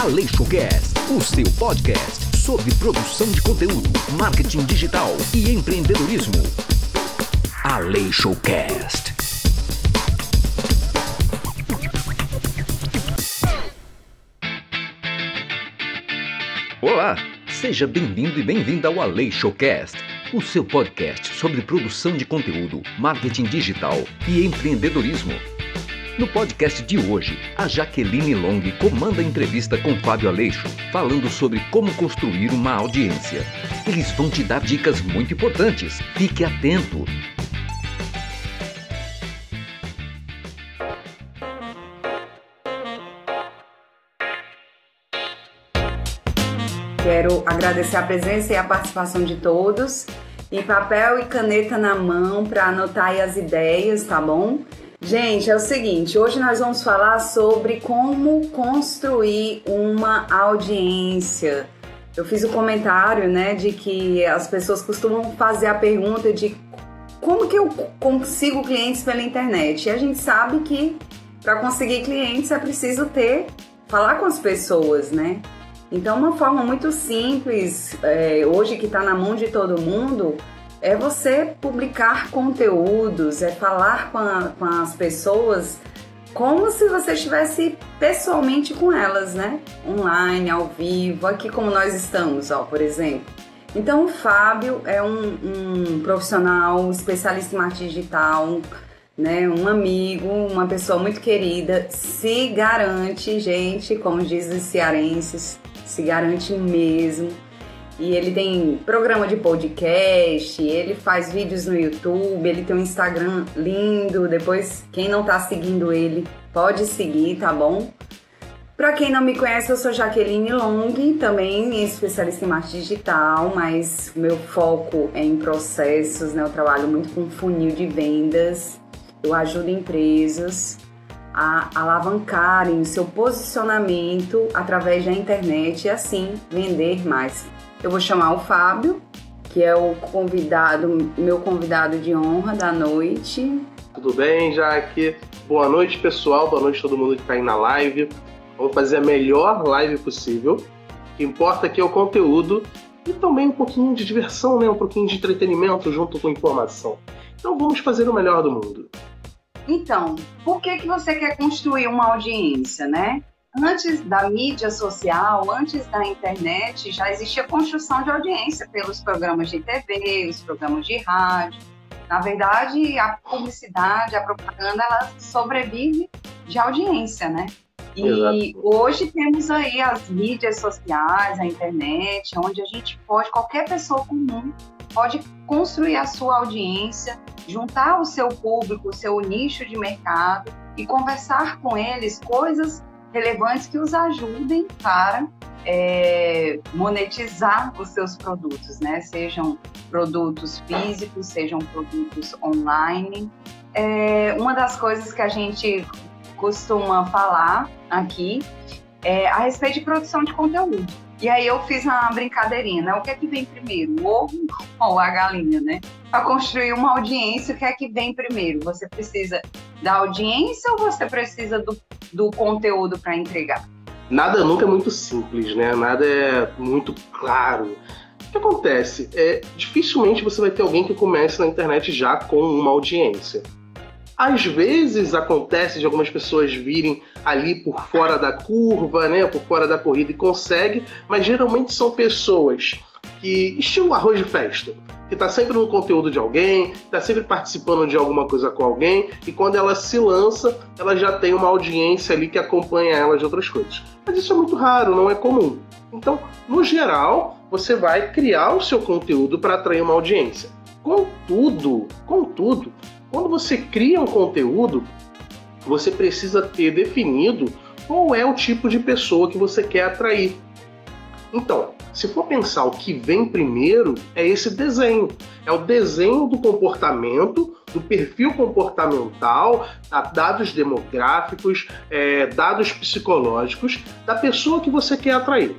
Aleixocast, o seu podcast sobre produção de conteúdo, marketing digital e empreendedorismo. Aleixocast. Olá, seja bem-vindo e bem-vinda ao Aleixocast, o seu podcast sobre produção de conteúdo, marketing digital e empreendedorismo. No podcast de hoje, a Jaqueline Long comanda a entrevista com Fábio Aleixo, falando sobre como construir uma audiência. Eles vão te dar dicas muito importantes. Fique atento! Quero agradecer a presença e a participação de todos. E papel e caneta na mão para anotar as ideias, tá bom? Gente, é o seguinte, hoje nós vamos falar sobre como construir uma audiência. Eu fiz o um comentário, né, de que as pessoas costumam fazer a pergunta de como que eu consigo clientes pela internet. E a gente sabe que para conseguir clientes é preciso ter falar com as pessoas, né? Então, uma forma muito simples, é, hoje que está na mão de todo mundo, é você publicar conteúdos, é falar com, a, com as pessoas como se você estivesse pessoalmente com elas, né? Online, ao vivo, aqui como nós estamos, ó, por exemplo. Então, o Fábio é um, um profissional especialista em marketing digital, né? Um amigo, uma pessoa muito querida, se garante, gente, como dizem os cearenses, se garante mesmo e ele tem programa de podcast, ele faz vídeos no YouTube, ele tem um Instagram lindo. Depois, quem não tá seguindo ele, pode seguir, tá bom? Para quem não me conhece, eu sou Jaqueline Long, também especialista em marketing digital, mas meu foco é em processos, né? Eu trabalho muito com funil de vendas. Eu ajudo empresas a alavancarem o seu posicionamento através da internet e assim vender mais. Eu vou chamar o Fábio, que é o convidado, meu convidado de honra da noite. Tudo bem, Jaque? Boa noite, pessoal. Boa noite a todo mundo que está aí na live. Vamos fazer a melhor live possível. O que importa aqui é o conteúdo e também um pouquinho de diversão, né? um pouquinho de entretenimento junto com informação. Então vamos fazer o melhor do mundo. Então, por que, que você quer construir uma audiência, né? Antes da mídia social, antes da internet, já existia construção de audiência pelos programas de TV, os programas de rádio. Na verdade, a publicidade, a propaganda, ela sobrevive de audiência, né? E Exato. hoje temos aí as mídias sociais, a internet, onde a gente pode, qualquer pessoa comum pode construir a sua audiência, juntar o seu público, o seu nicho de mercado e conversar com eles coisas relevantes que os ajudem para é, monetizar os seus produtos, né? Sejam produtos físicos, sejam produtos online. É, uma das coisas que a gente costuma falar aqui é a respeito de produção de conteúdo. E aí eu fiz uma brincadeirinha, né? O que é que vem primeiro, o ovo ou a galinha, né? Para construir uma audiência, o que é que vem primeiro? Você precisa da audiência ou você precisa do, do conteúdo para entregar? Nada nunca é muito simples, né? Nada é muito claro. O que acontece? É, dificilmente você vai ter alguém que comece na internet já com uma audiência. Às vezes acontece de algumas pessoas virem ali por fora da curva, né, por fora da corrida e consegue, mas geralmente são pessoas que estilo arroz de festa, que está sempre no conteúdo de alguém, está sempre participando de alguma coisa com alguém, e quando ela se lança, ela já tem uma audiência ali que acompanha ela de outras coisas. Mas isso é muito raro, não é comum. Então, no geral, você vai criar o seu conteúdo para atrair uma audiência. Contudo, contudo, quando você cria um conteúdo, você precisa ter definido qual é o tipo de pessoa que você quer atrair. Então, se for pensar o que vem primeiro, é esse desenho. É o desenho do comportamento, do perfil comportamental, dados demográficos, é, dados psicológicos da pessoa que você quer atrair.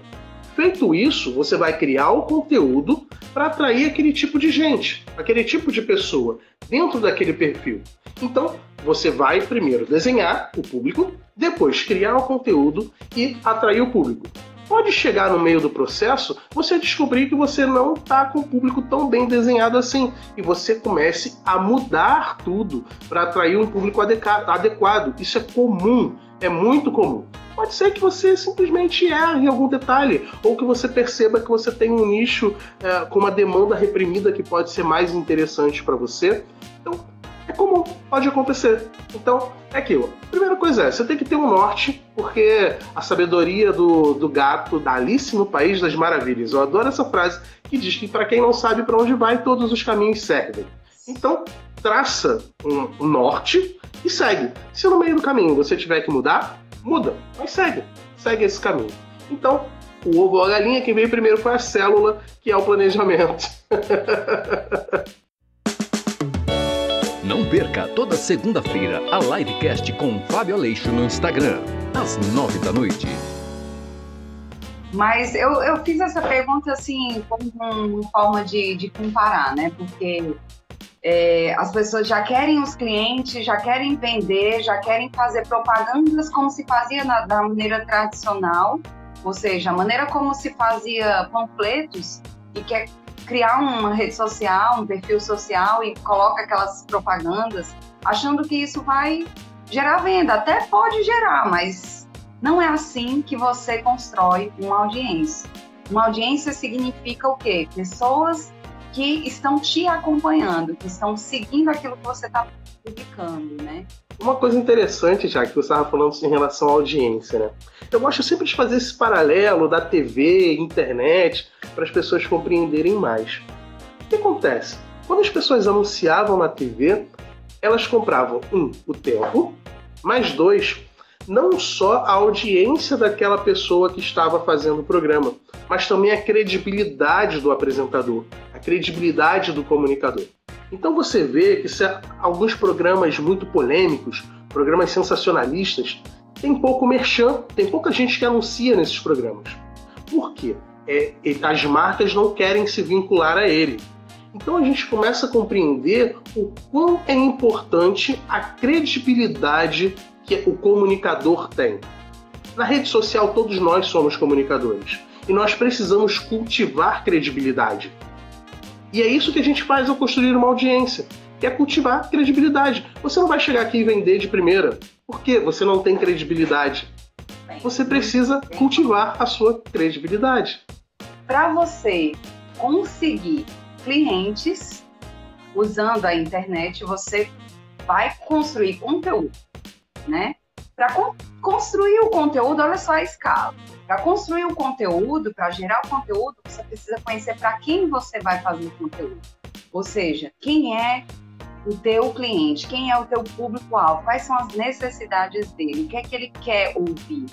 Feito isso, você vai criar o conteúdo para atrair aquele tipo de gente, aquele tipo de pessoa dentro daquele perfil. Então, você vai primeiro desenhar o público, depois criar o conteúdo e atrair o público. Pode chegar no meio do processo você descobrir que você não está com o público tão bem desenhado assim e você comece a mudar tudo para atrair um público adequado. Isso é comum, é muito comum. Pode ser que você simplesmente erre em algum detalhe, ou que você perceba que você tem um nicho é, com uma demanda reprimida que pode ser mais interessante para você. Então, é comum, pode acontecer. Então, é aquilo. Primeira coisa é, você tem que ter um norte, porque a sabedoria do, do gato da Alice no País das Maravilhas. Eu adoro essa frase que diz que para quem não sabe para onde vai, todos os caminhos servem. Então, traça um, um norte e segue. Se no meio do caminho você tiver que mudar, muda, mas segue. Segue esse caminho. Então, o ovo ou a galinha, quem veio primeiro foi a célula, que é o planejamento. Não perca toda segunda-feira a livecast com Fábio Aleixo no Instagram, às nove da noite. Mas eu, eu fiz essa pergunta assim, como uma forma de, de comparar, né? Porque é, as pessoas já querem os clientes, já querem vender, já querem fazer propagandas como se fazia na, da maneira tradicional, ou seja, a maneira como se fazia panfletos e quer criar uma rede social, um perfil social e coloca aquelas propagandas, achando que isso vai gerar venda. Até pode gerar, mas não é assim que você constrói uma audiência. Uma audiência significa o quê? Pessoas que estão te acompanhando, que estão seguindo aquilo que você está publicando, né? Uma coisa interessante, já que você estava falando em relação à audiência, né? Eu gosto sempre de fazer esse paralelo da TV, internet, para as pessoas compreenderem mais. O que acontece? Quando as pessoas anunciavam na TV, elas compravam, um, o tempo, mais dois, não só a audiência daquela pessoa que estava fazendo o programa, mas também a credibilidade do apresentador, a credibilidade do comunicador. Então você vê que alguns programas muito polêmicos, programas sensacionalistas, tem pouco merchan, tem pouca gente que anuncia nesses programas. Por quê? É, as marcas não querem se vincular a ele. Então a gente começa a compreender o quão é importante a credibilidade que o comunicador tem. Na rede social, todos nós somos comunicadores e nós precisamos cultivar credibilidade. E é isso que a gente faz ao construir uma audiência, que é cultivar credibilidade. Você não vai chegar aqui e vender de primeira. Por quê? Você não tem credibilidade. Você precisa cultivar a sua credibilidade. Para você conseguir clientes usando a internet, você vai construir conteúdo, né? Para con construir o conteúdo, olha só a escala. Para construir o conteúdo, para gerar o conteúdo, você precisa conhecer para quem você vai fazer o conteúdo. Ou seja, quem é o teu cliente, quem é o teu público-alvo, quais são as necessidades dele, o que é que ele quer ouvir,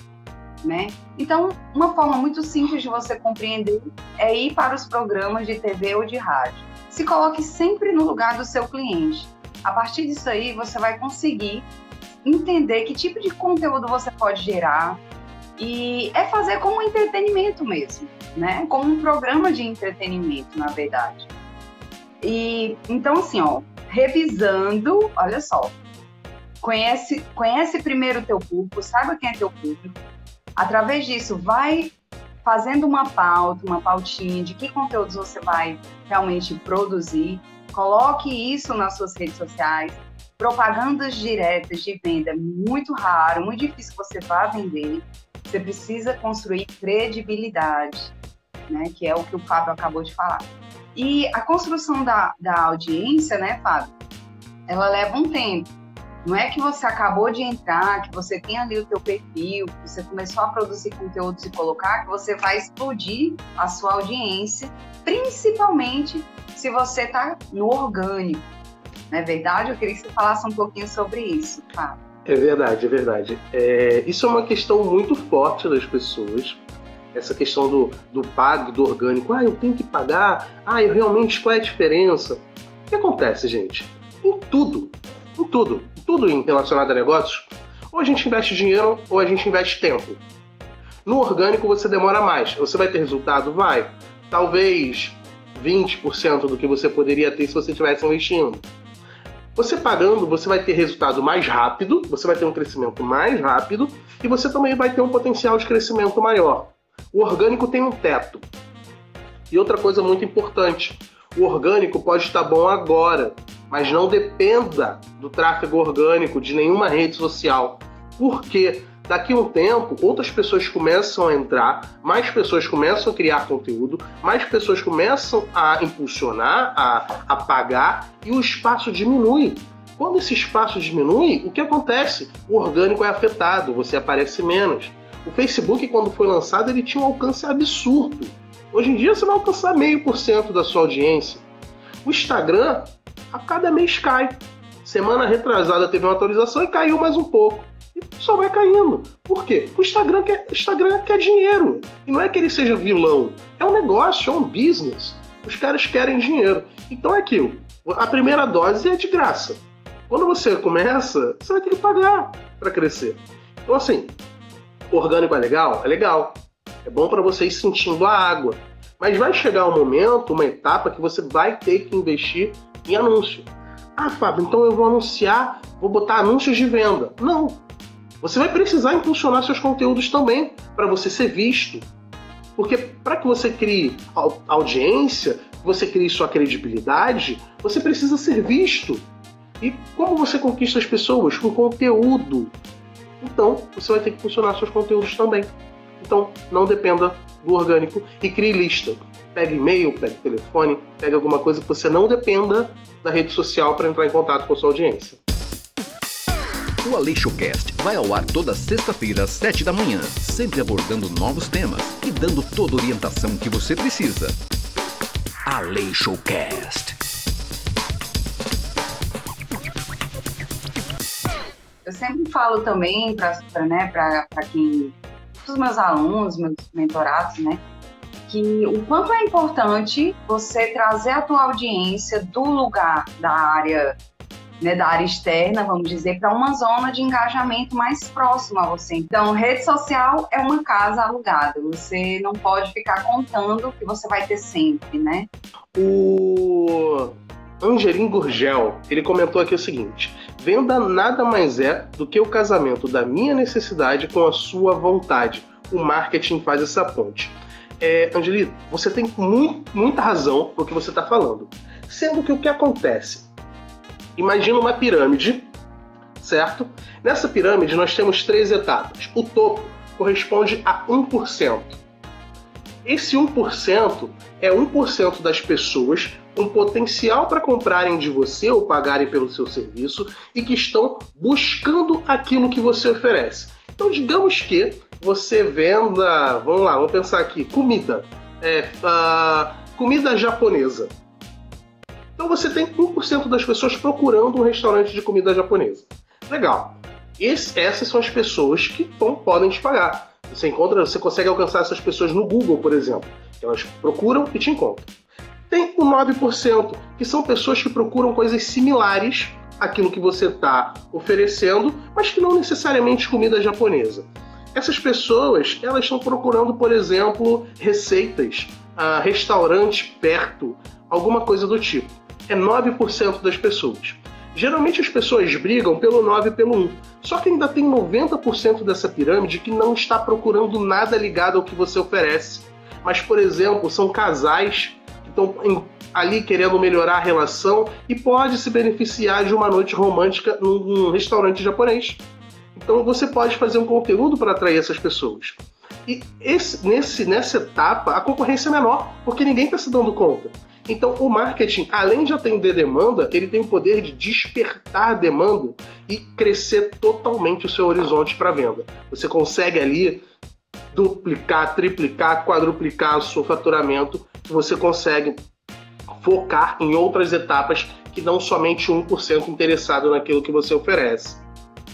né? Então, uma forma muito simples de você compreender é ir para os programas de TV ou de rádio. Se coloque sempre no lugar do seu cliente. A partir disso aí, você vai conseguir entender que tipo de conteúdo você pode gerar e é fazer como entretenimento mesmo, né? Como um programa de entretenimento, na verdade. E então assim, ó, revisando, olha só, conhece, conhece primeiro o teu público, saiba quem é teu público. Através disso, vai fazendo uma pauta, uma pautinha de que conteúdos você vai realmente produzir. Coloque isso nas suas redes sociais. Propagandas diretas de venda muito raro, muito difícil você vá vender. Você precisa construir credibilidade, né? Que é o que o Fábio acabou de falar. E a construção da, da audiência, né, Fábio? Ela leva um tempo. Não é que você acabou de entrar, que você tem ali o teu perfil, que você começou a produzir conteúdos e colocar, que você vai explodir a sua audiência, principalmente se você está no orgânico. Não é verdade? Eu queria que você falasse um pouquinho sobre isso, Fábio. É verdade, é verdade. É, isso é uma questão muito forte das pessoas essa questão do, do pago, do orgânico. Ah, eu tenho que pagar. Ah, eu realmente, qual é a diferença? O que acontece, gente? Em tudo, em tudo, em tudo relacionado a negócios, ou a gente investe dinheiro ou a gente investe tempo. No orgânico você demora mais. Você vai ter resultado? Vai. Talvez 20% do que você poderia ter se você estivesse investindo. Você pagando, você vai ter resultado mais rápido, você vai ter um crescimento mais rápido e você também vai ter um potencial de crescimento maior. O orgânico tem um teto. E outra coisa muito importante, o orgânico pode estar bom agora, mas não dependa do tráfego orgânico de nenhuma rede social. Por quê? Daqui a um tempo, outras pessoas começam a entrar, mais pessoas começam a criar conteúdo, mais pessoas começam a impulsionar, a, a pagar e o espaço diminui. Quando esse espaço diminui, o que acontece? O orgânico é afetado, você aparece menos. O Facebook, quando foi lançado, ele tinha um alcance absurdo. Hoje em dia você vai alcançar meio por cento da sua audiência. O Instagram, a cada mês cai. Semana retrasada teve uma atualização e caiu mais um pouco e só vai caindo. Por quê? O Instagram quer, Instagram quer dinheiro. E não é que ele seja vilão. É um negócio, é um business. Os caras querem dinheiro. Então é aquilo. A primeira dose é de graça. Quando você começa, você vai ter que pagar para crescer. Então, assim, orgânico é legal? É legal. É bom para você ir sentindo a água. Mas vai chegar um momento, uma etapa, que você vai ter que investir em anúncio. Ah, Fábio, então eu vou anunciar, vou botar anúncios de venda. Não. Você vai precisar impulsionar seus conteúdos também para você ser visto. Porque para que você crie audiência, você crie sua credibilidade, você precisa ser visto. E como você conquista as pessoas? Com conteúdo. Então, você vai ter que funcionar seus conteúdos também. Então, não dependa do orgânico e crie lista. Pegue e-mail, pegue telefone, pegue alguma coisa que você não dependa da rede social para entrar em contato com a sua audiência. O AleixoCast vai ao ar toda sexta-feira às sete da manhã, sempre abordando novos temas e dando toda a orientação que você precisa. AleixoCast. Eu sempre falo também para né, quem, os meus alunos, meus mentorados, né, que o quanto é importante você trazer a tua audiência do lugar da área né, da área externa, vamos dizer, para uma zona de engajamento mais próxima a você. Então, rede social é uma casa alugada. Você não pode ficar contando que você vai ter sempre, né? O Angelim Gurgel, ele comentou aqui o seguinte: venda nada mais é do que o casamento da minha necessidade com a sua vontade. O marketing faz essa ponte. É, Angelito, você tem muita razão no que você está falando. Sendo que o que acontece? Imagina uma pirâmide, certo? Nessa pirâmide nós temos três etapas. O topo corresponde a 1%. Esse 1% é 1% das pessoas com potencial para comprarem de você ou pagarem pelo seu serviço e que estão buscando aquilo que você oferece. Então, digamos que você venda, vamos lá, vamos pensar aqui, comida, é, uh, comida japonesa. Então você tem 1% das pessoas procurando um restaurante de comida japonesa. Legal. Esse, essas são as pessoas que bom, podem te pagar. Você encontra, você consegue alcançar essas pessoas no Google, por exemplo. Elas procuram e te encontram. Tem o 9%, que são pessoas que procuram coisas similares àquilo que você está oferecendo, mas que não necessariamente comida japonesa. Essas pessoas, elas estão procurando, por exemplo, receitas, uh, restaurantes perto, alguma coisa do tipo é 9% das pessoas. Geralmente as pessoas brigam pelo 9 e pelo 1. Só que ainda tem 90% dessa pirâmide que não está procurando nada ligado ao que você oferece. Mas, por exemplo, são casais que estão ali querendo melhorar a relação e pode se beneficiar de uma noite romântica num restaurante japonês. Então você pode fazer um conteúdo para atrair essas pessoas. E esse, nesse, nessa etapa a concorrência é menor, porque ninguém está se dando conta. Então, o marketing, além de atender demanda, ele tem o poder de despertar demanda e crescer totalmente o seu horizonte para venda. Você consegue ali duplicar, triplicar, quadruplicar o seu faturamento, você consegue focar em outras etapas que não somente 1% interessado naquilo que você oferece.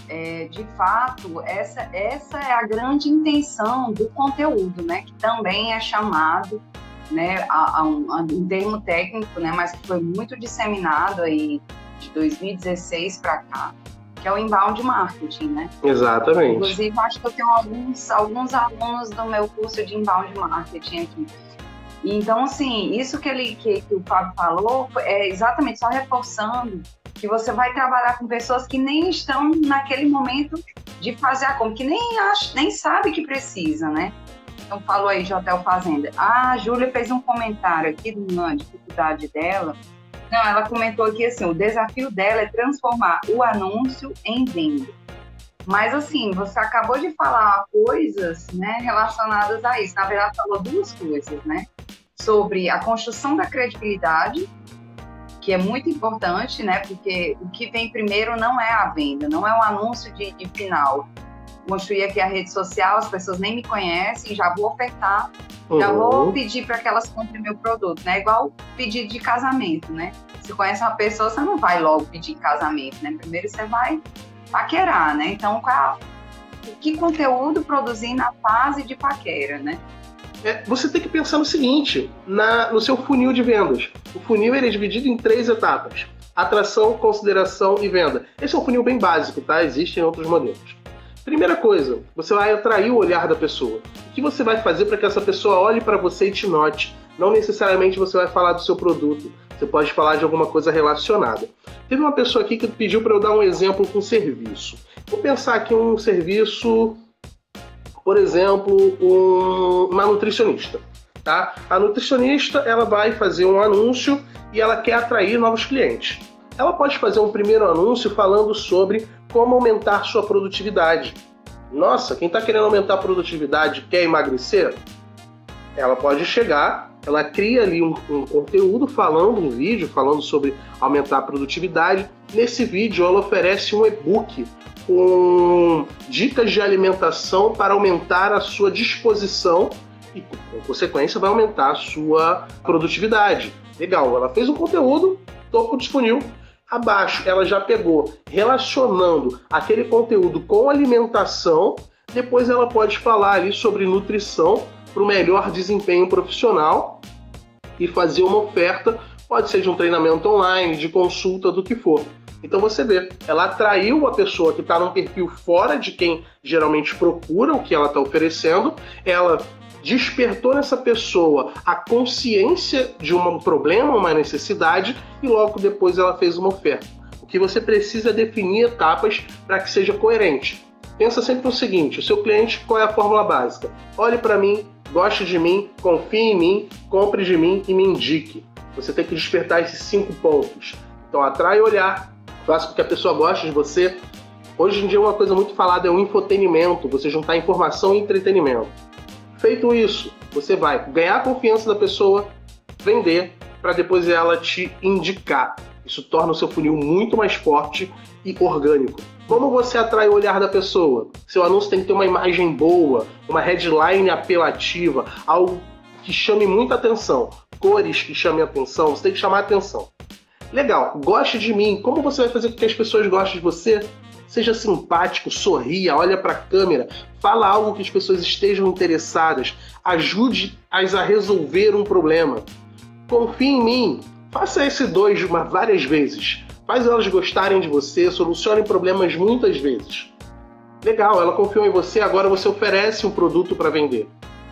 É, de fato, essa, essa é a grande intenção do conteúdo, né? Que também é chamado né, a, a, um, a, um, termo técnico, né, mas que foi muito disseminado aí de 2016 para cá, que é o inbound marketing, né? Exatamente. Inclusive, acho que eu tenho alguns, alguns alunos do meu curso de inbound marketing aqui. Então, assim, isso que, ele, que, que o Fábio falou é exatamente só reforçando que você vai trabalhar com pessoas que nem estão naquele momento de fazer a compra, que nem, acha, nem sabe que precisa, né? Então, falou aí de Hotel Fazenda. A Júlia fez um comentário aqui uma dificuldade dela. Não, ela comentou aqui assim: o desafio dela é transformar o anúncio em venda. Mas, assim, você acabou de falar coisas né, relacionadas a isso. Na verdade, falou duas coisas, né? Sobre a construção da credibilidade que é muito importante, né? Porque o que vem primeiro não é a venda, não é um anúncio de, de final. Construir aqui a rede social, as pessoas nem me conhecem, já vou ofertar, uhum. já vou pedir para que elas comprem meu produto, né? Igual pedido de casamento, né? Se conhece uma pessoa, você não vai logo pedir casamento, né? Primeiro você vai paquerar, né? Então, qual, que conteúdo produzir na fase de paquera, né? é, você tem que pensar no seguinte, na, no seu funil de vendas. O funil ele é dividido em três etapas: atração, consideração e venda. Esse é um funil bem básico, tá? Existem outros modelos. Primeira coisa, você vai atrair o olhar da pessoa. O que você vai fazer para que essa pessoa olhe para você e te note? Não necessariamente você vai falar do seu produto, você pode falar de alguma coisa relacionada. Teve uma pessoa aqui que pediu para eu dar um exemplo com serviço. Vou pensar aqui um serviço por exemplo, um, uma nutricionista. Tá? A nutricionista ela vai fazer um anúncio e ela quer atrair novos clientes. Ela pode fazer um primeiro anúncio falando sobre como aumentar sua produtividade. Nossa, quem está querendo aumentar a produtividade quer emagrecer? Ela pode chegar, ela cria ali um, um conteúdo falando, um vídeo falando sobre aumentar a produtividade. Nesse vídeo, ela oferece um e-book com dicas de alimentação para aumentar a sua disposição e, consequência, vai aumentar a sua produtividade. Legal, ela fez um conteúdo, topo disponível. Abaixo, ela já pegou relacionando aquele conteúdo com alimentação. Depois, ela pode falar ali sobre nutrição para o melhor desempenho profissional e fazer uma oferta. Pode ser de um treinamento online, de consulta, do que for. Então você vê, ela atraiu a pessoa que está num perfil fora de quem geralmente procura o que ela está oferecendo, ela despertou nessa pessoa a consciência de um problema, uma necessidade, e logo depois ela fez uma oferta. O que você precisa é definir etapas para que seja coerente. Pensa sempre no seguinte: o seu cliente, qual é a fórmula básica? Olhe para mim, goste de mim, confie em mim, compre de mim e me indique. Você tem que despertar esses cinco pontos. Então, atrai olhar, faça com que a pessoa goste de você. Hoje em dia, uma coisa muito falada é o infotenimento, você juntar informação e entretenimento. Feito isso, você vai ganhar a confiança da pessoa, vender, para depois ela te indicar. Isso torna o seu funil muito mais forte e orgânico. Como você atrai o olhar da pessoa? Seu anúncio tem que ter uma imagem boa, uma headline apelativa, algo que chame muita atenção, cores que chamem atenção, você tem que chamar atenção. Legal, goste de mim. Como você vai fazer com que as pessoas gostem de você? Seja simpático, sorria, olha para a câmera, fala algo que as pessoas estejam interessadas, ajude-as a resolver um problema. Confie em mim. Faça esse dois várias vezes. Faz elas gostarem de você, solucione problemas muitas vezes. Legal, ela confiou em você, agora você oferece um produto para vender.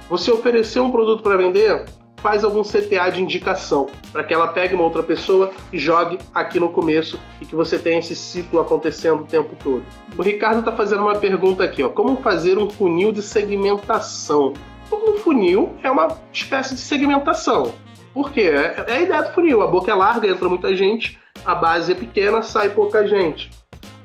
Você ofereceu um produto para vender? Faz algum CTA de indicação para que ela pegue uma outra pessoa e jogue aqui no começo e que você tenha esse ciclo acontecendo o tempo todo. O Ricardo está fazendo uma pergunta aqui, ó, como fazer um funil de segmentação? Um funil é uma espécie de segmentação. Por quê? É, é a ideia do funil. A boca é larga, entra muita gente, a base é pequena, sai pouca gente.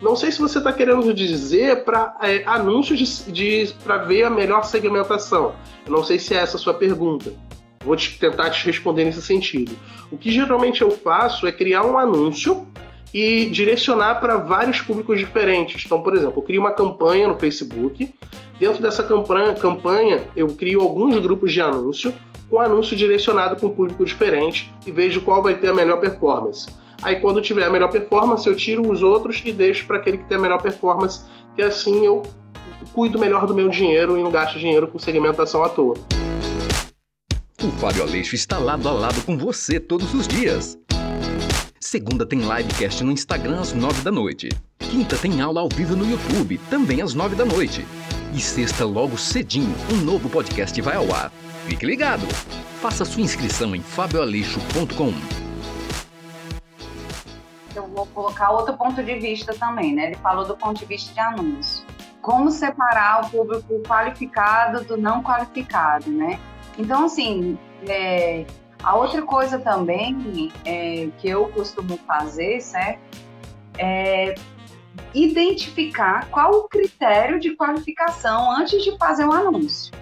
Não sei se você está querendo dizer para é, anúncios de, de para ver a melhor segmentação. Eu não sei se é essa a sua pergunta. Vou te, tentar te responder nesse sentido. O que geralmente eu faço é criar um anúncio e direcionar para vários públicos diferentes. Então, por exemplo, eu crio uma campanha no Facebook. Dentro dessa campanha, campanha eu crio alguns grupos de anúncio com anúncio direcionado para um público diferente e vejo qual vai ter a melhor performance. Aí, quando tiver a melhor performance, eu tiro os outros e deixo para aquele que tem a melhor performance, e assim eu cuido melhor do meu dinheiro e não gasto dinheiro com segmentação à toa. O Fábio Aleixo está lado a lado com você todos os dias. Segunda tem livecast no Instagram às 9 da noite. Quinta tem aula ao vivo no YouTube, também às 9 da noite. E sexta, logo cedinho, um novo podcast vai ao ar. Fique ligado! Faça sua inscrição em fabioaleixo.com. Eu vou colocar outro ponto de vista também, né? Ele falou do ponto de vista de anúncio. Como separar o público qualificado do não qualificado, né? Então, assim, é, a outra coisa também é, que eu costumo fazer, certo? É identificar qual o critério de qualificação antes de fazer o um anúncio.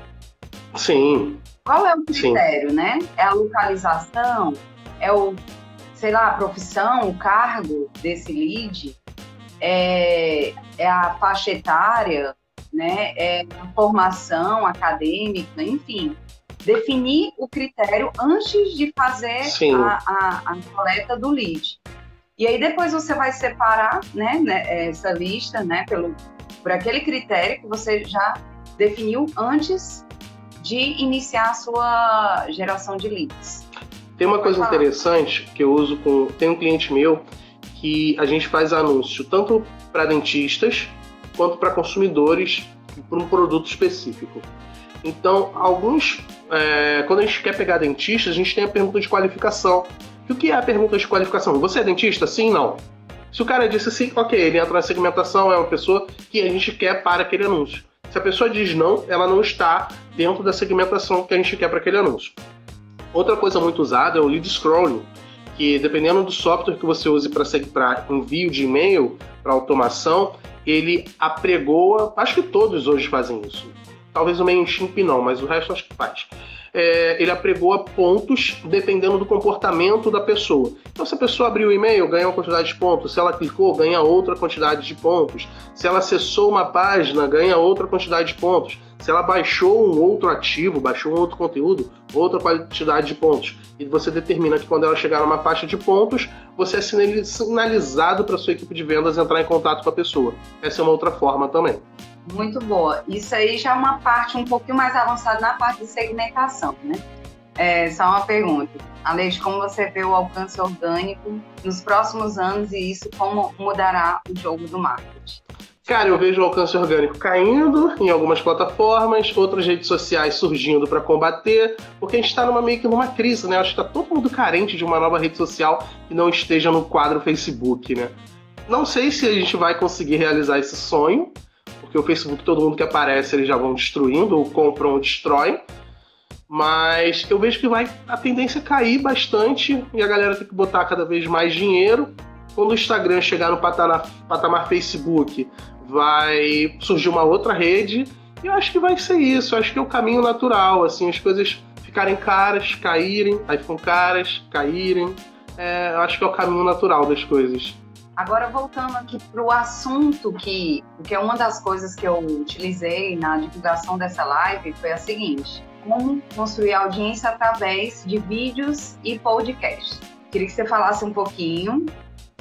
Sim. Qual é o critério, Sim. né? É a localização? É o, sei lá, a profissão, o cargo desse lead? É, é a faixa etária, né? É a formação acadêmica, enfim definir o critério antes de fazer a, a, a, coleta do lead. E aí depois você vai separar né, né, essa lista né, pelo, por aquele critério que você já definiu antes de iniciar a sua geração de leads. Tem uma coisa interessante que eu uso com. Tem um cliente meu que a gente faz anúncio tanto para dentistas quanto para consumidores por um produto específico. Então, alguns. É, quando a gente quer pegar dentista, a gente tem a pergunta de qualificação. E o que é a pergunta de qualificação? Você é dentista? Sim, não. Se o cara disse sim, ok, ele entra na segmentação, é uma pessoa que a gente quer para aquele anúncio. Se a pessoa diz não, ela não está dentro da segmentação que a gente quer para aquele anúncio. Outra coisa muito usada é o lead scrolling, que dependendo do software que você use para envio de e-mail, para automação, ele apregoa, acho que todos hoje fazem isso. Talvez o MailChimp não, mas o resto acho que faz. É, ele apregoa pontos dependendo do comportamento da pessoa. Então, se a pessoa abriu o e-mail, ganha uma quantidade de pontos. Se ela clicou, ganha outra quantidade de pontos. Se ela acessou uma página, ganha outra quantidade de pontos. Se ela baixou um outro ativo, baixou um outro conteúdo, outra quantidade de pontos. E você determina que quando ela chegar numa faixa de pontos, você é sinalizado para sua equipe de vendas entrar em contato com a pessoa. Essa é uma outra forma também. Muito boa. Isso aí já é uma parte um pouquinho mais avançada na parte de segmentação, né? É, só uma pergunta. Além como você vê o alcance orgânico nos próximos anos e isso como mudará o jogo do marketing? Cara, eu vejo o alcance orgânico caindo em algumas plataformas, outras redes sociais surgindo para combater, porque a gente está numa meio que numa crise, né? Acho que está todo mundo carente de uma nova rede social que não esteja no quadro Facebook, né? Não sei se a gente vai conseguir realizar esse sonho, porque o Facebook, todo mundo que aparece, eles já vão destruindo, ou compram ou destroem. Mas eu vejo que vai a tendência é cair bastante e a galera tem que botar cada vez mais dinheiro. Quando o Instagram chegar no patamar, patamar Facebook, vai surgir uma outra rede. E eu acho que vai ser isso. Eu acho que é o caminho natural, assim, as coisas ficarem caras, caírem, aí ficam caras, caírem. É, eu acho que é o caminho natural das coisas. Agora, voltando aqui para o assunto, que, que é uma das coisas que eu utilizei na divulgação dessa live, foi a seguinte: como construir audiência através de vídeos e podcasts. Queria que você falasse um pouquinho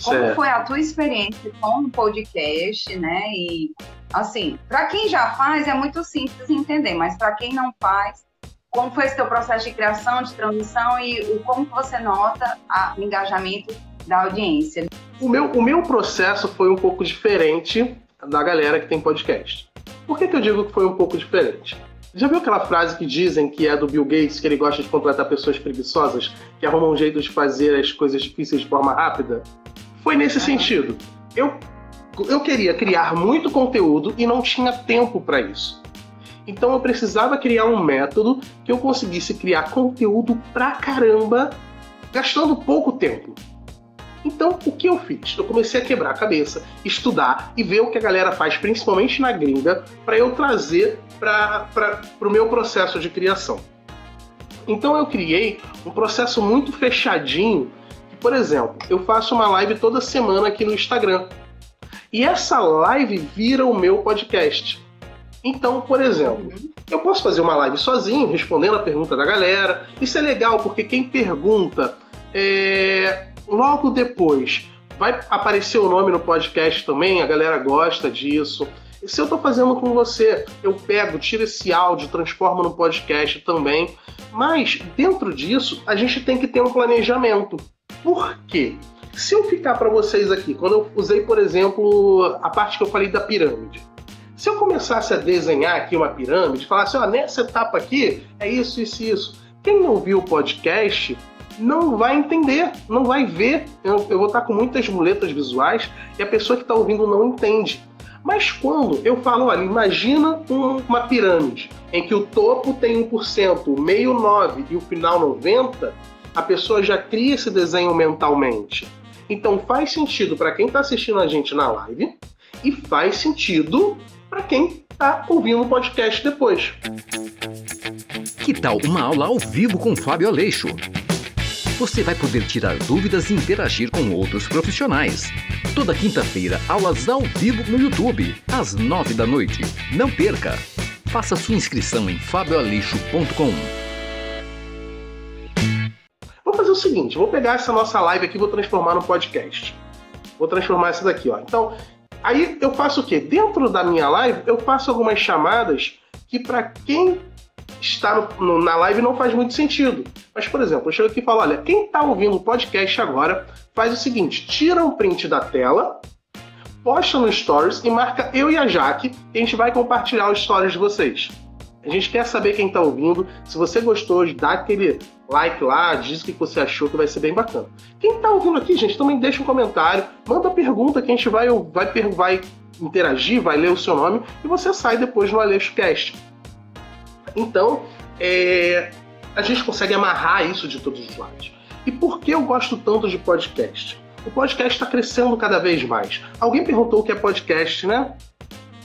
como certo. foi a tua experiência com o podcast, né? E, assim, para quem já faz é muito simples entender, mas para quem não faz, como foi esse teu processo de criação, de transição e como você nota o engajamento da audiência? O meu, o meu processo foi um pouco diferente da galera que tem podcast. Por que, que eu digo que foi um pouco diferente? Já viu aquela frase que dizem que é do Bill Gates, que ele gosta de contratar pessoas preguiçosas, que arrumam um jeito de fazer as coisas difíceis de forma rápida? Foi nesse sentido. Eu, eu queria criar muito conteúdo e não tinha tempo para isso. Então eu precisava criar um método que eu conseguisse criar conteúdo pra caramba, gastando pouco tempo. Então, o que eu fiz? Eu comecei a quebrar a cabeça, estudar e ver o que a galera faz, principalmente na gringa, para eu trazer para o meu processo de criação. Então, eu criei um processo muito fechadinho. Que, por exemplo, eu faço uma live toda semana aqui no Instagram. E essa live vira o meu podcast. Então, por exemplo, eu posso fazer uma live sozinho, respondendo a pergunta da galera. Isso é legal, porque quem pergunta é, Logo depois, vai aparecer o nome no podcast também, a galera gosta disso. E se eu estou fazendo com você, eu pego, tiro esse áudio, transformo no podcast também. Mas dentro disso, a gente tem que ter um planejamento. Por quê? Se eu ficar para vocês aqui, quando eu usei, por exemplo, a parte que eu falei da pirâmide, se eu começasse a desenhar aqui uma pirâmide, falasse, ó, nessa etapa aqui é isso, isso e isso, quem não viu o podcast não vai entender, não vai ver. Eu, eu vou estar com muitas muletas visuais e a pessoa que está ouvindo não entende. Mas quando eu falo, olha, imagina um, uma pirâmide em que o topo tem 1%, o meio 9% e o final 90%, a pessoa já cria esse desenho mentalmente. Então faz sentido para quem está assistindo a gente na live e faz sentido para quem está ouvindo o podcast depois. Que tal uma aula ao vivo com Fábio Aleixo? Você vai poder tirar dúvidas e interagir com outros profissionais. Toda quinta-feira, aulas ao vivo no YouTube, às nove da noite. Não perca! Faça sua inscrição em fabioaleixo.com. Vou fazer o seguinte, vou pegar essa nossa live aqui e vou transformar no podcast. Vou transformar essa daqui, ó. Então, Aí eu faço o quê? Dentro da minha live, eu faço algumas chamadas que para quem está no, na live não faz muito sentido. Mas, por exemplo, eu chego aqui e falo: olha, quem está ouvindo o podcast agora, faz o seguinte: tira um print da tela, posta no Stories e marca eu e a Jaque, e a gente vai compartilhar os stories de vocês. A gente quer saber quem está ouvindo. Se você gostou, dá aquele like lá, diz o que você achou, que vai ser bem bacana. Quem está ouvindo aqui, gente, também deixa um comentário, manda pergunta que a gente vai, vai, vai interagir, vai ler o seu nome e você sai depois no AleixoCast. Então, é, a gente consegue amarrar isso de todos os lados. E por que eu gosto tanto de podcast? O podcast está crescendo cada vez mais. Alguém perguntou o que é podcast, né?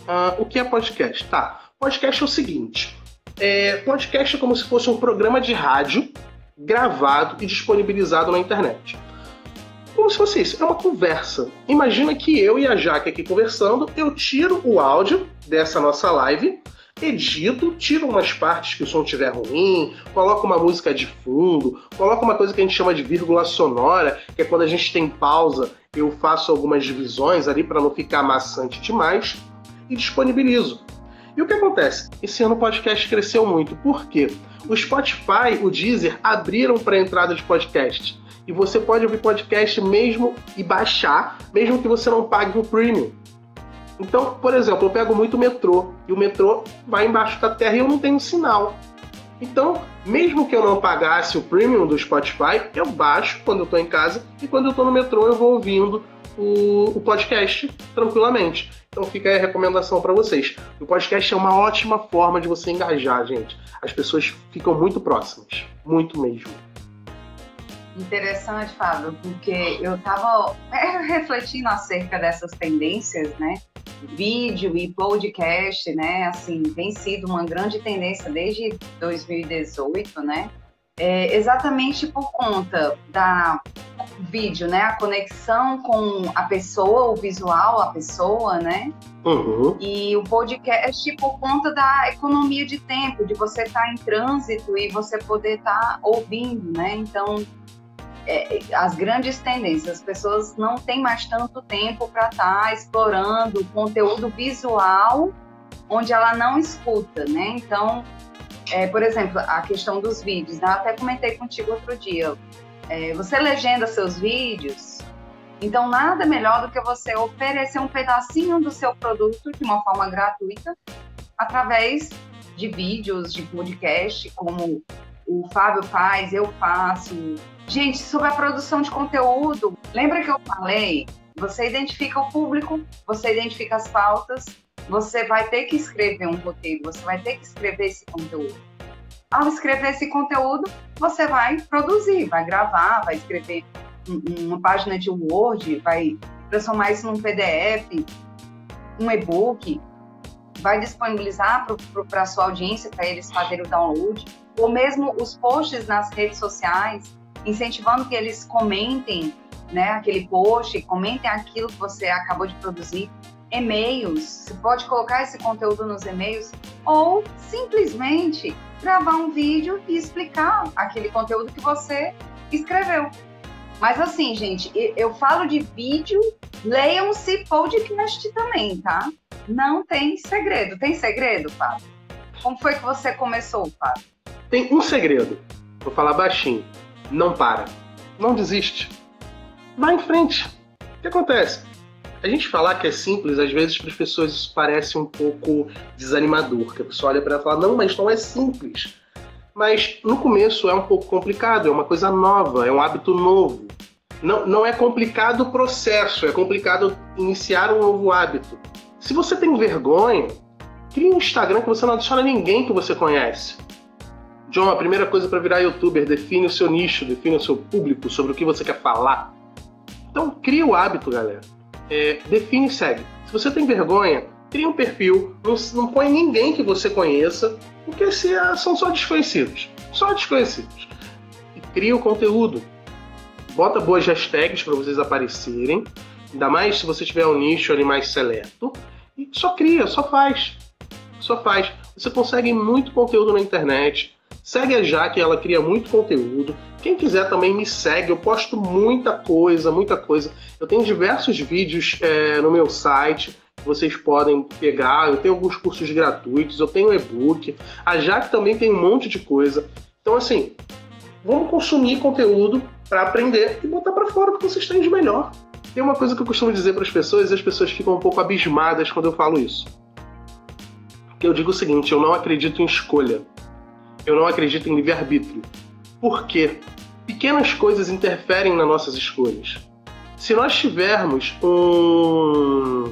Uh, o que é podcast? Tá. Podcast é o seguinte: é, podcast é como se fosse um programa de rádio gravado e disponibilizado na internet. Como se fosse isso, é uma conversa. Imagina que eu e a Jaque aqui conversando, eu tiro o áudio dessa nossa live, edito, tiro umas partes que o som estiver ruim, coloco uma música de fundo, coloco uma coisa que a gente chama de vírgula sonora, que é quando a gente tem pausa, eu faço algumas divisões ali para não ficar maçante demais e disponibilizo. E o que acontece? Esse ano o podcast cresceu muito. Por quê? O Spotify, o Deezer abriram para a entrada de podcast. E você pode ouvir podcast mesmo e baixar, mesmo que você não pague o premium. Então, por exemplo, eu pego muito metrô e o metrô vai embaixo da terra e eu não tenho sinal. Então, mesmo que eu não pagasse o premium do Spotify, eu baixo quando eu estou em casa e quando eu estou no metrô eu vou ouvindo o, o podcast tranquilamente. Então fica a recomendação para vocês. O podcast é uma ótima forma de você engajar, gente. As pessoas ficam muito próximas, muito mesmo. Interessante, Fábio, porque eu estava refletindo acerca dessas tendências, né? Vídeo e podcast, né? Assim, tem sido uma grande tendência desde 2018, né? É, exatamente por conta da vídeo, né? A conexão com a pessoa, o visual, a pessoa, né? Uhum. E o podcast por conta da economia de tempo, de você estar tá em trânsito e você poder estar tá ouvindo, né? Então, é, as grandes tendências, as pessoas não têm mais tanto tempo para estar tá explorando conteúdo visual onde ela não escuta, né? Então, é, por exemplo, a questão dos vídeos, né? Eu até comentei contigo outro dia é, você legenda seus vídeos, então nada melhor do que você oferecer um pedacinho do seu produto de uma forma gratuita através de vídeos, de podcast, como o Fábio faz, eu faço. Gente, sobre a produção de conteúdo, lembra que eu falei? Você identifica o público, você identifica as pautas, você vai ter que escrever um roteiro, você vai ter que escrever esse conteúdo ao escrever esse conteúdo, você vai produzir, vai gravar, vai escrever uma página de Word, vai transformar isso num PDF, um e-book, vai disponibilizar para a sua audiência, para eles fazerem o download, ou mesmo os posts nas redes sociais, incentivando que eles comentem né, aquele post, comentem aquilo que você acabou de produzir, e-mails, você pode colocar esse conteúdo nos e-mails, ou simplesmente gravar um vídeo e explicar aquele conteúdo que você escreveu. Mas assim, gente, eu falo de vídeo, leiam-se podcast também, tá? Não tem segredo. Tem segredo, Fábio? Como foi que você começou, Fábio? Tem um segredo. Vou falar baixinho. Não para. Não desiste. vai em frente. O que acontece? A gente falar que é simples, às vezes para as pessoas isso parece um pouco desanimador, que a pessoa olha para ela e fala, não, mas não é simples. Mas no começo é um pouco complicado, é uma coisa nova, é um hábito novo. Não, não é complicado o processo, é complicado iniciar um novo hábito. Se você tem vergonha, crie um Instagram que você não adiciona ninguém que você conhece. John, a primeira coisa para virar youtuber, define o seu nicho, define o seu público, sobre o que você quer falar. Então, crie o hábito, galera. É, define e segue. Se você tem vergonha, cria um perfil, não, não põe ninguém que você conheça, porque se, ah, são só desconhecidos. Só desconhecidos. E cria o conteúdo. Bota boas hashtags para vocês aparecerem. Ainda mais se você tiver um nicho ali mais seleto. E só cria, só faz. Só faz. Você consegue muito conteúdo na internet. Segue a Jaque, ela cria muito conteúdo. Quem quiser também me segue, eu posto muita coisa, muita coisa. Eu tenho diversos vídeos é, no meu site vocês podem pegar. Eu tenho alguns cursos gratuitos, eu tenho e-book. A Jaque também tem um monte de coisa. Então, assim, vamos consumir conteúdo para aprender e botar para fora o que vocês têm de melhor. Tem uma coisa que eu costumo dizer para as pessoas e as pessoas ficam um pouco abismadas quando eu falo isso. Eu digo o seguinte: eu não acredito em escolha. Eu não acredito em livre-arbítrio. Por quê? Pequenas coisas interferem nas nossas escolhas. Se nós tivermos um,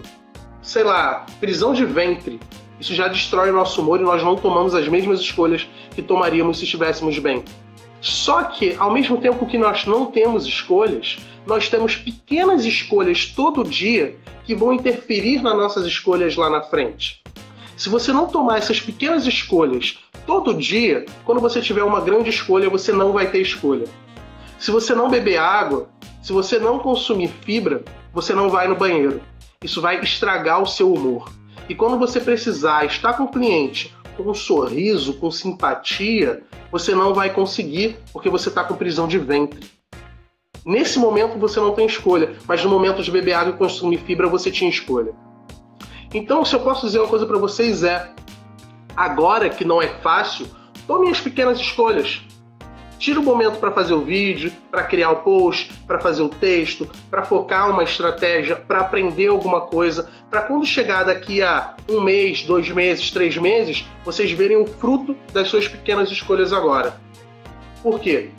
sei lá, prisão de ventre, isso já destrói o nosso humor e nós não tomamos as mesmas escolhas que tomaríamos se estivéssemos bem. Só que, ao mesmo tempo que nós não temos escolhas, nós temos pequenas escolhas todo dia que vão interferir nas nossas escolhas lá na frente. Se você não tomar essas pequenas escolhas todo dia, quando você tiver uma grande escolha, você não vai ter escolha. Se você não beber água, se você não consumir fibra, você não vai no banheiro isso vai estragar o seu humor. E quando você precisar estar com o cliente com um sorriso, com simpatia, você não vai conseguir porque você está com prisão de ventre. Nesse momento você não tem escolha, mas no momento de beber água e consumir fibra você tinha escolha. Então, se eu posso dizer uma coisa para vocês é: agora que não é fácil, tomem as pequenas escolhas. Tira o momento para fazer o vídeo, para criar o post, para fazer o texto, para focar uma estratégia, para aprender alguma coisa, para quando chegar daqui a um mês, dois meses, três meses, vocês verem o fruto das suas pequenas escolhas agora. Por quê?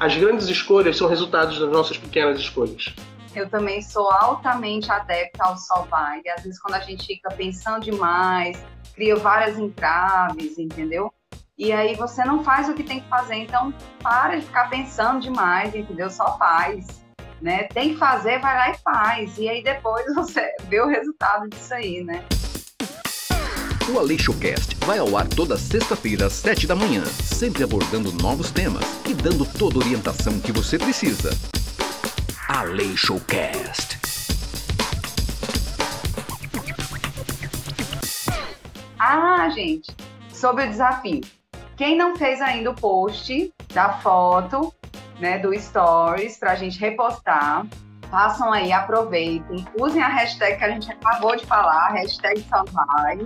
As grandes escolhas são resultados das nossas pequenas escolhas. Eu também sou altamente adepta ao só vai. Às vezes, quando a gente fica pensando demais, cria várias entraves, entendeu? E aí você não faz o que tem que fazer. Então, para de ficar pensando demais, entendeu? Só faz. Né? Tem que fazer, vai lá e faz. E aí depois você vê o resultado disso aí, né? O AleixoCast vai ao ar toda sexta-feira às sete da manhã, sempre abordando novos temas e dando toda a orientação que você precisa. AleixoCast. Ah, gente, sobre o desafio. Quem não fez ainda o post da foto, né, do Stories, para a gente repostar, façam aí, aproveitem, usem a hashtag que a gente acabou de falar, hashtag Salvai.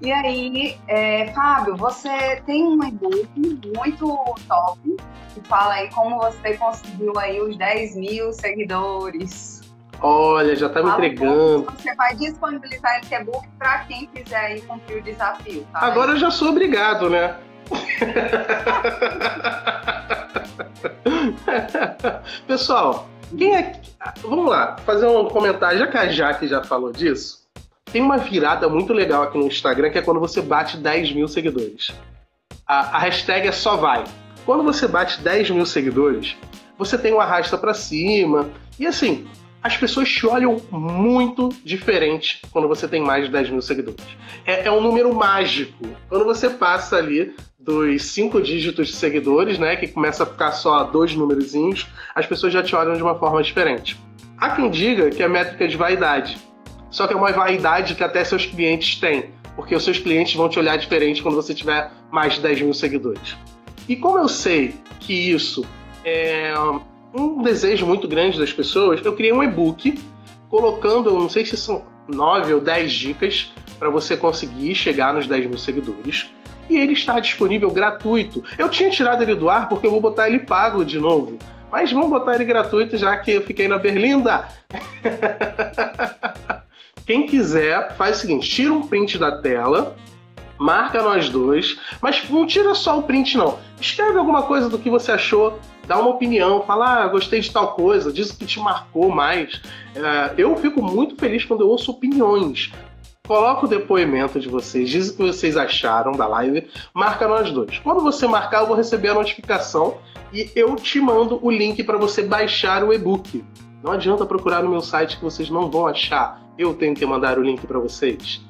E aí, é, Fábio, você tem um e-book muito top que fala aí como você conseguiu aí os 10 mil seguidores. Olha, já tá me entregando. Você vai disponibilizar esse e-book para quem quiser aí cumprir o desafio. Tá Agora eu já sou obrigado, né? Pessoal, quem é. Vamos lá, fazer um comentário. Já que a Jaque já falou disso, tem uma virada muito legal aqui no Instagram que é quando você bate 10 mil seguidores. A, a hashtag é só vai. Quando você bate 10 mil seguidores, você tem um arrasta para cima. E assim, as pessoas te olham muito diferente quando você tem mais de 10 mil seguidores. É, é um número mágico. Quando você passa ali dos cinco dígitos de seguidores, né, que começa a ficar só dois númerozinhos, as pessoas já te olham de uma forma diferente. Há quem diga que é métrica de vaidade. Só que é uma vaidade que até seus clientes têm, porque os seus clientes vão te olhar diferente quando você tiver mais de 10 mil seguidores. E como eu sei que isso é um desejo muito grande das pessoas, eu criei um e-book colocando, não sei se são 9 ou 10 dicas para você conseguir chegar nos 10 mil seguidores. E ele está disponível gratuito. Eu tinha tirado ele do ar porque eu vou botar ele pago de novo. Mas vamos botar ele gratuito já que eu fiquei na Berlinda. Quem quiser, faz o seguinte: tira um print da tela, marca nós dois, mas não tira só o print, não. Escreve alguma coisa do que você achou, dá uma opinião, fala, ah, gostei de tal coisa, diz o que te marcou mais. É, eu fico muito feliz quando eu ouço opiniões. Coloca o depoimento de vocês, diz o que vocês acharam da live, marca nós dois. Quando você marcar, eu vou receber a notificação e eu te mando o link para você baixar o e-book. Não adianta procurar no meu site que vocês não vão achar. Eu tenho que mandar o link para vocês.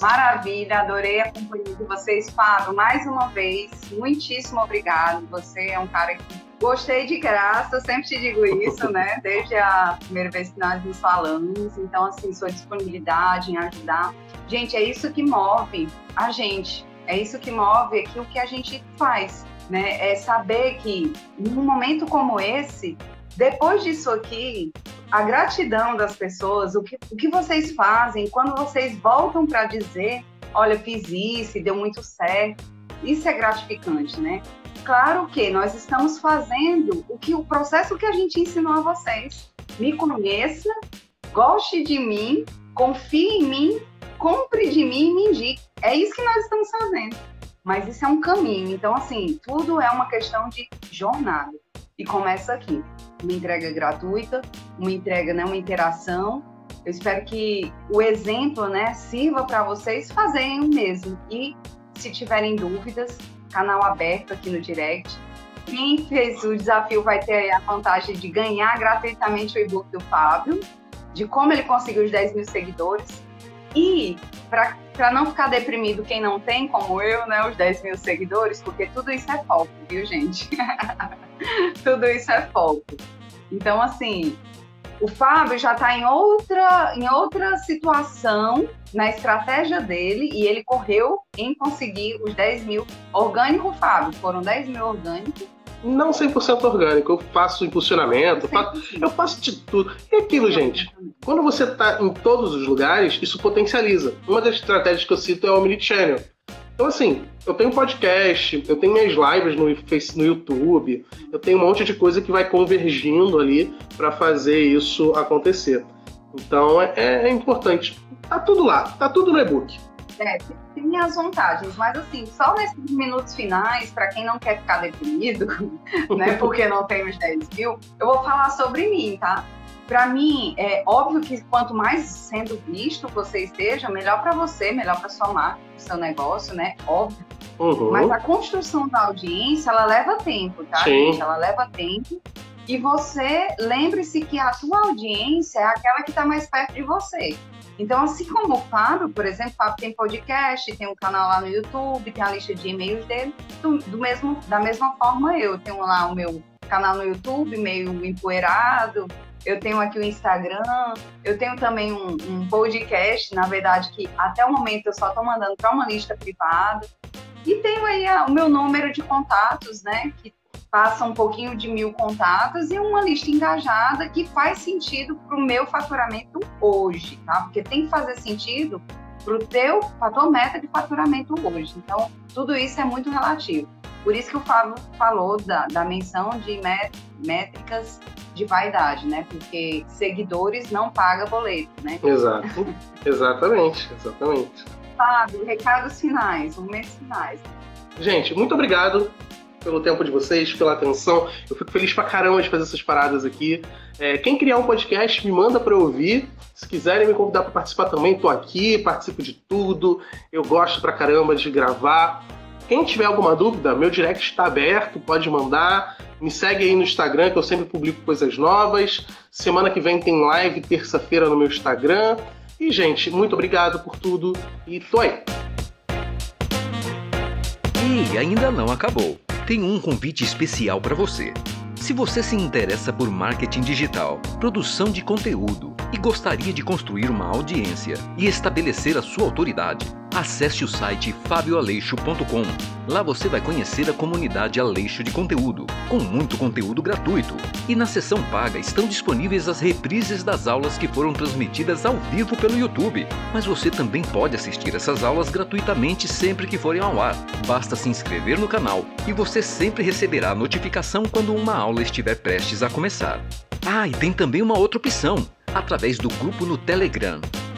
Maravilha, adorei a companhia de vocês, Fábio. Mais uma vez, muitíssimo obrigado. Você é um cara que gostei de graça, sempre te digo isso, né? Desde a primeira vez que nós nos falamos. Então, assim, sua disponibilidade em ajudar. Gente, é isso que move a gente. É isso que move aqui o que a gente faz, né? É saber que num momento como esse, depois disso aqui, a gratidão das pessoas, o que, o que vocês fazem, quando vocês voltam para dizer, olha, fiz isso deu muito certo, isso é gratificante, né? Claro que nós estamos fazendo o que o processo que a gente ensinou a vocês. Me conheça, goste de mim, confie em mim, compre de mim e me indique. É isso que nós estamos fazendo. Mas isso é um caminho. Então, assim, tudo é uma questão de jornada. E começa aqui uma entrega gratuita, uma entrega, né, uma interação. Eu espero que o exemplo, né, sirva para vocês fazerem o mesmo. E se tiverem dúvidas, canal aberto aqui no direct. Quem fez o desafio vai ter a vantagem de ganhar gratuitamente o e-book do Fábio, de como ele conseguiu os 10 mil seguidores. E para não ficar deprimido quem não tem, como eu, né, os 10 mil seguidores, porque tudo isso é foco, viu, gente? tudo isso é foco. Então, assim, o Fábio já está em outra, em outra situação na estratégia dele e ele correu em conseguir os 10 mil orgânico, Fábio. Foram 10 mil orgânicos. Não 100% orgânico, eu faço impulsionamento, eu faço, eu faço de tudo. E aquilo, gente, quando você está em todos os lugares, isso potencializa. Uma das estratégias que eu cito é o Omnichannel. Então, assim, eu tenho podcast, eu tenho minhas lives no, no YouTube, eu tenho um monte de coisa que vai convergindo ali para fazer isso acontecer. Então, é, é, importante. Tá tudo lá, tá tudo no e-book. É, tem as vantagens, mas assim, só nesses minutos finais, para quem não quer ficar deprimido, né, porque não tem os 10 mil, eu vou falar sobre mim, tá? para mim, é óbvio que quanto mais sendo visto você esteja, melhor para você, melhor para sua marca, pro seu negócio, né? Óbvio. Uhum. Mas a construção da audiência, ela leva tempo, tá, Sim. gente? Ela leva tempo. E você, lembre-se que a sua audiência é aquela que está mais perto de você. Então, assim como o Fábio, por exemplo, o Fábio tem podcast, tem um canal lá no YouTube, tem a lista de e-mails dele, do, do mesmo, da mesma forma eu tenho lá o meu canal no YouTube, meio empoeirado, eu tenho aqui o Instagram, eu tenho também um, um podcast, na verdade, que até o momento eu só estou mandando para uma lista privada. E tenho aí a, o meu número de contatos, né? Que passa um pouquinho de mil contatos e uma lista engajada que faz sentido para o meu faturamento hoje, tá? Porque tem que fazer sentido para teu, a tua meta de faturamento hoje. Então, tudo isso é muito relativo. Por isso que o Fábio falou da, da menção de métricas de vaidade, né? Porque seguidores não pagam boleto, né? Exato. exatamente, exatamente. Fábio, recados finais, momentos finais. Gente, muito obrigado pelo tempo de vocês, pela atenção. Eu fico feliz pra caramba de fazer essas paradas aqui. É, quem criar um podcast, me manda pra eu ouvir. Se quiserem me convidar para participar também, tô aqui, participo de tudo. Eu gosto pra caramba de gravar. Quem tiver alguma dúvida, meu direct está aberto, pode mandar. Me segue aí no Instagram, que eu sempre publico coisas novas. Semana que vem tem live, terça-feira, no meu Instagram. E, gente, muito obrigado por tudo e aí. E ainda não acabou. Tem um convite especial para você. Se você se interessa por marketing digital, produção de conteúdo e gostaria de construir uma audiência e estabelecer a sua autoridade, acesse o site fabioaleixo.com. Lá você vai conhecer a comunidade Aleixo de Conteúdo, com muito conteúdo gratuito. E na seção paga estão disponíveis as reprises das aulas que foram transmitidas ao vivo pelo YouTube. Mas você também pode assistir essas aulas gratuitamente sempre que forem ao ar. Basta se inscrever no canal e você sempre receberá notificação quando uma aula estiver prestes a começar. Ah, e tem também uma outra opção, através do grupo no Telegram.